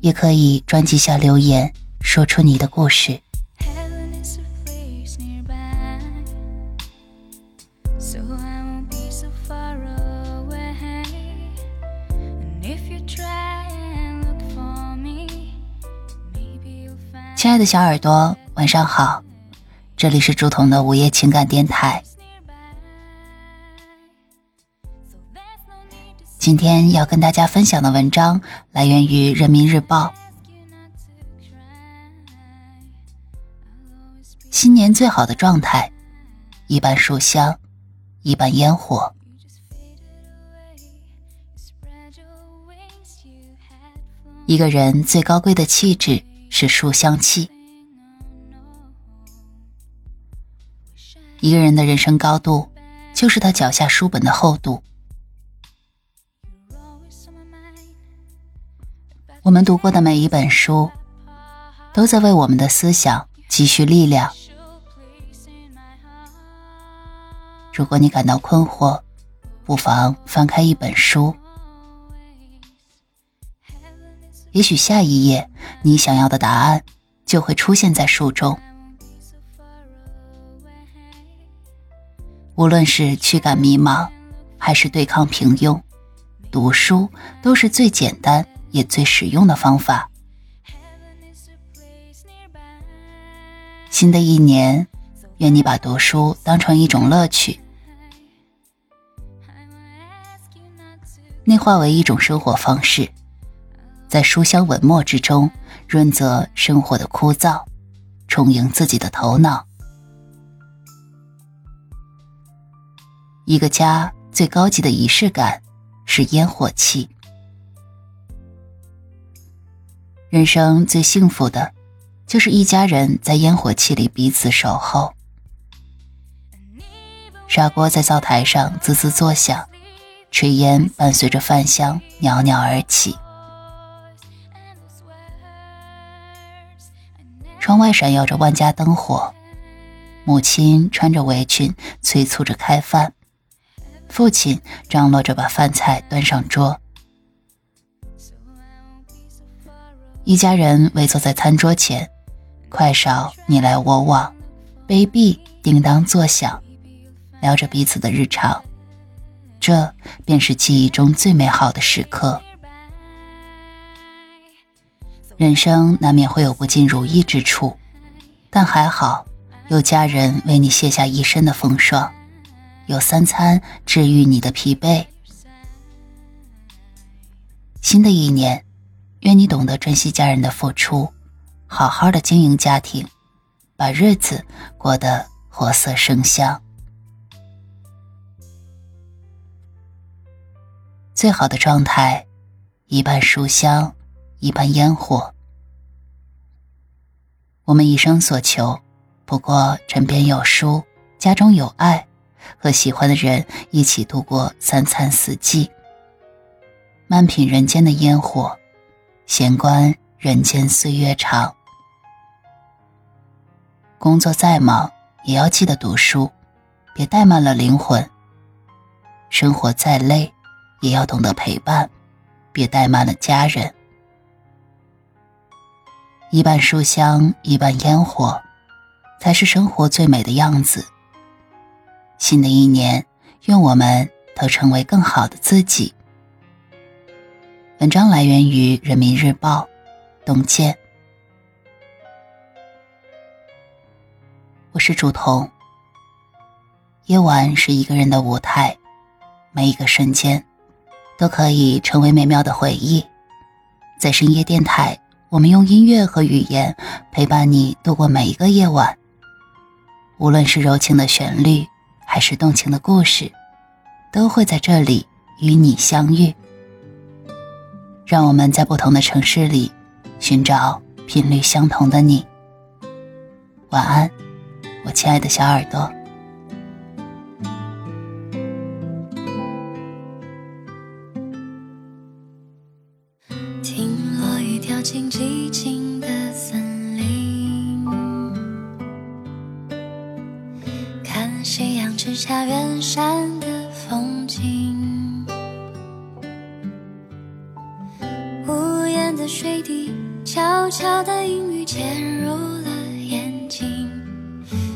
也可以专辑下留言，说出你的故事。亲爱的小耳朵，晚上好，这里是朱彤的午夜情感电台。今天要跟大家分享的文章来源于《人民日报》。新年最好的状态，一半书香，一半烟火。一个人最高贵的气质是书香气。一个人的人生高度，就是他脚下书本的厚度。我们读过的每一本书，都在为我们的思想积蓄力量。如果你感到困惑，不妨翻开一本书，也许下一页你想要的答案就会出现在书中。无论是驱赶迷茫，还是对抗平庸，读书都是最简单。也最实用的方法。新的一年，愿你把读书当成一种乐趣，内化为一种生活方式，在书香文墨之中润泽生活的枯燥，充盈自己的头脑。一个家最高级的仪式感是烟火气。人生最幸福的，就是一家人在烟火气里彼此守候。砂锅在灶台上滋滋作响，炊烟伴随着饭香袅袅而起。窗外闪耀着万家灯火，母亲穿着围裙催促着开饭，父亲张罗着把饭菜端上桌。一家人围坐在餐桌前，筷勺你来我往，杯壁叮当作响，聊着彼此的日常。这便是记忆中最美好的时刻。人生难免会有不尽如意之处，但还好有家人为你卸下一身的风霜，有三餐治愈你的疲惫。新的一年。愿你懂得珍惜家人的付出，好好的经营家庭，把日子过得活色生香。最好的状态，一半书香，一半烟火。我们一生所求，不过枕边有书，家中有爱，和喜欢的人一起度过三餐四季，慢品人间的烟火。闲观人间岁月长，工作再忙也要记得读书，别怠慢了灵魂；生活再累也要懂得陪伴，别怠慢了家人。一半书香，一半烟火，才是生活最美的样子。新的一年，愿我们都成为更好的自己。文章来源于《人民日报》，董健。我是主童。夜晚是一个人的舞台，每一个瞬间都可以成为美妙的回忆。在深夜电台，我们用音乐和语言陪伴你度过每一个夜晚。无论是柔情的旋律，还是动情的故事，都会在这里与你相遇。让我们在不同的城市里，寻找频率相同的你。晚安，我亲爱的小耳朵。听落雨掉进寂静的森林，看夕阳之下悄悄的阴雨潜入了眼睛，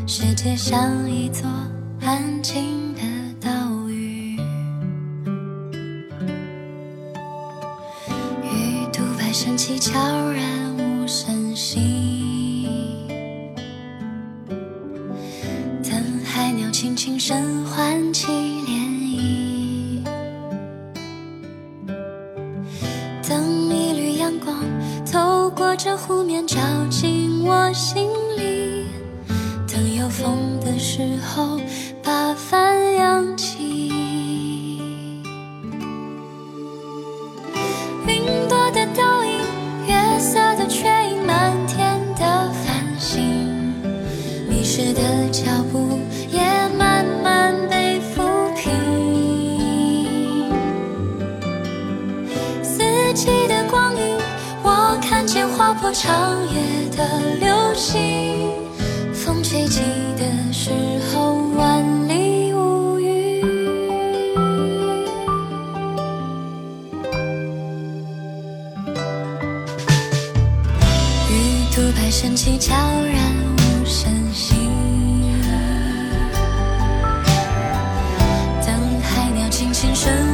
世界像一座安静的岛屿，鱼肚白升起悄然无声息，等海鸟轻轻声唤起透过这湖面照进我心里，等有风的时候把帆扬起。看见划破长夜的流星，风吹起的时候万里无云，玉兔白升起悄然无声息，等海鸟轻轻声。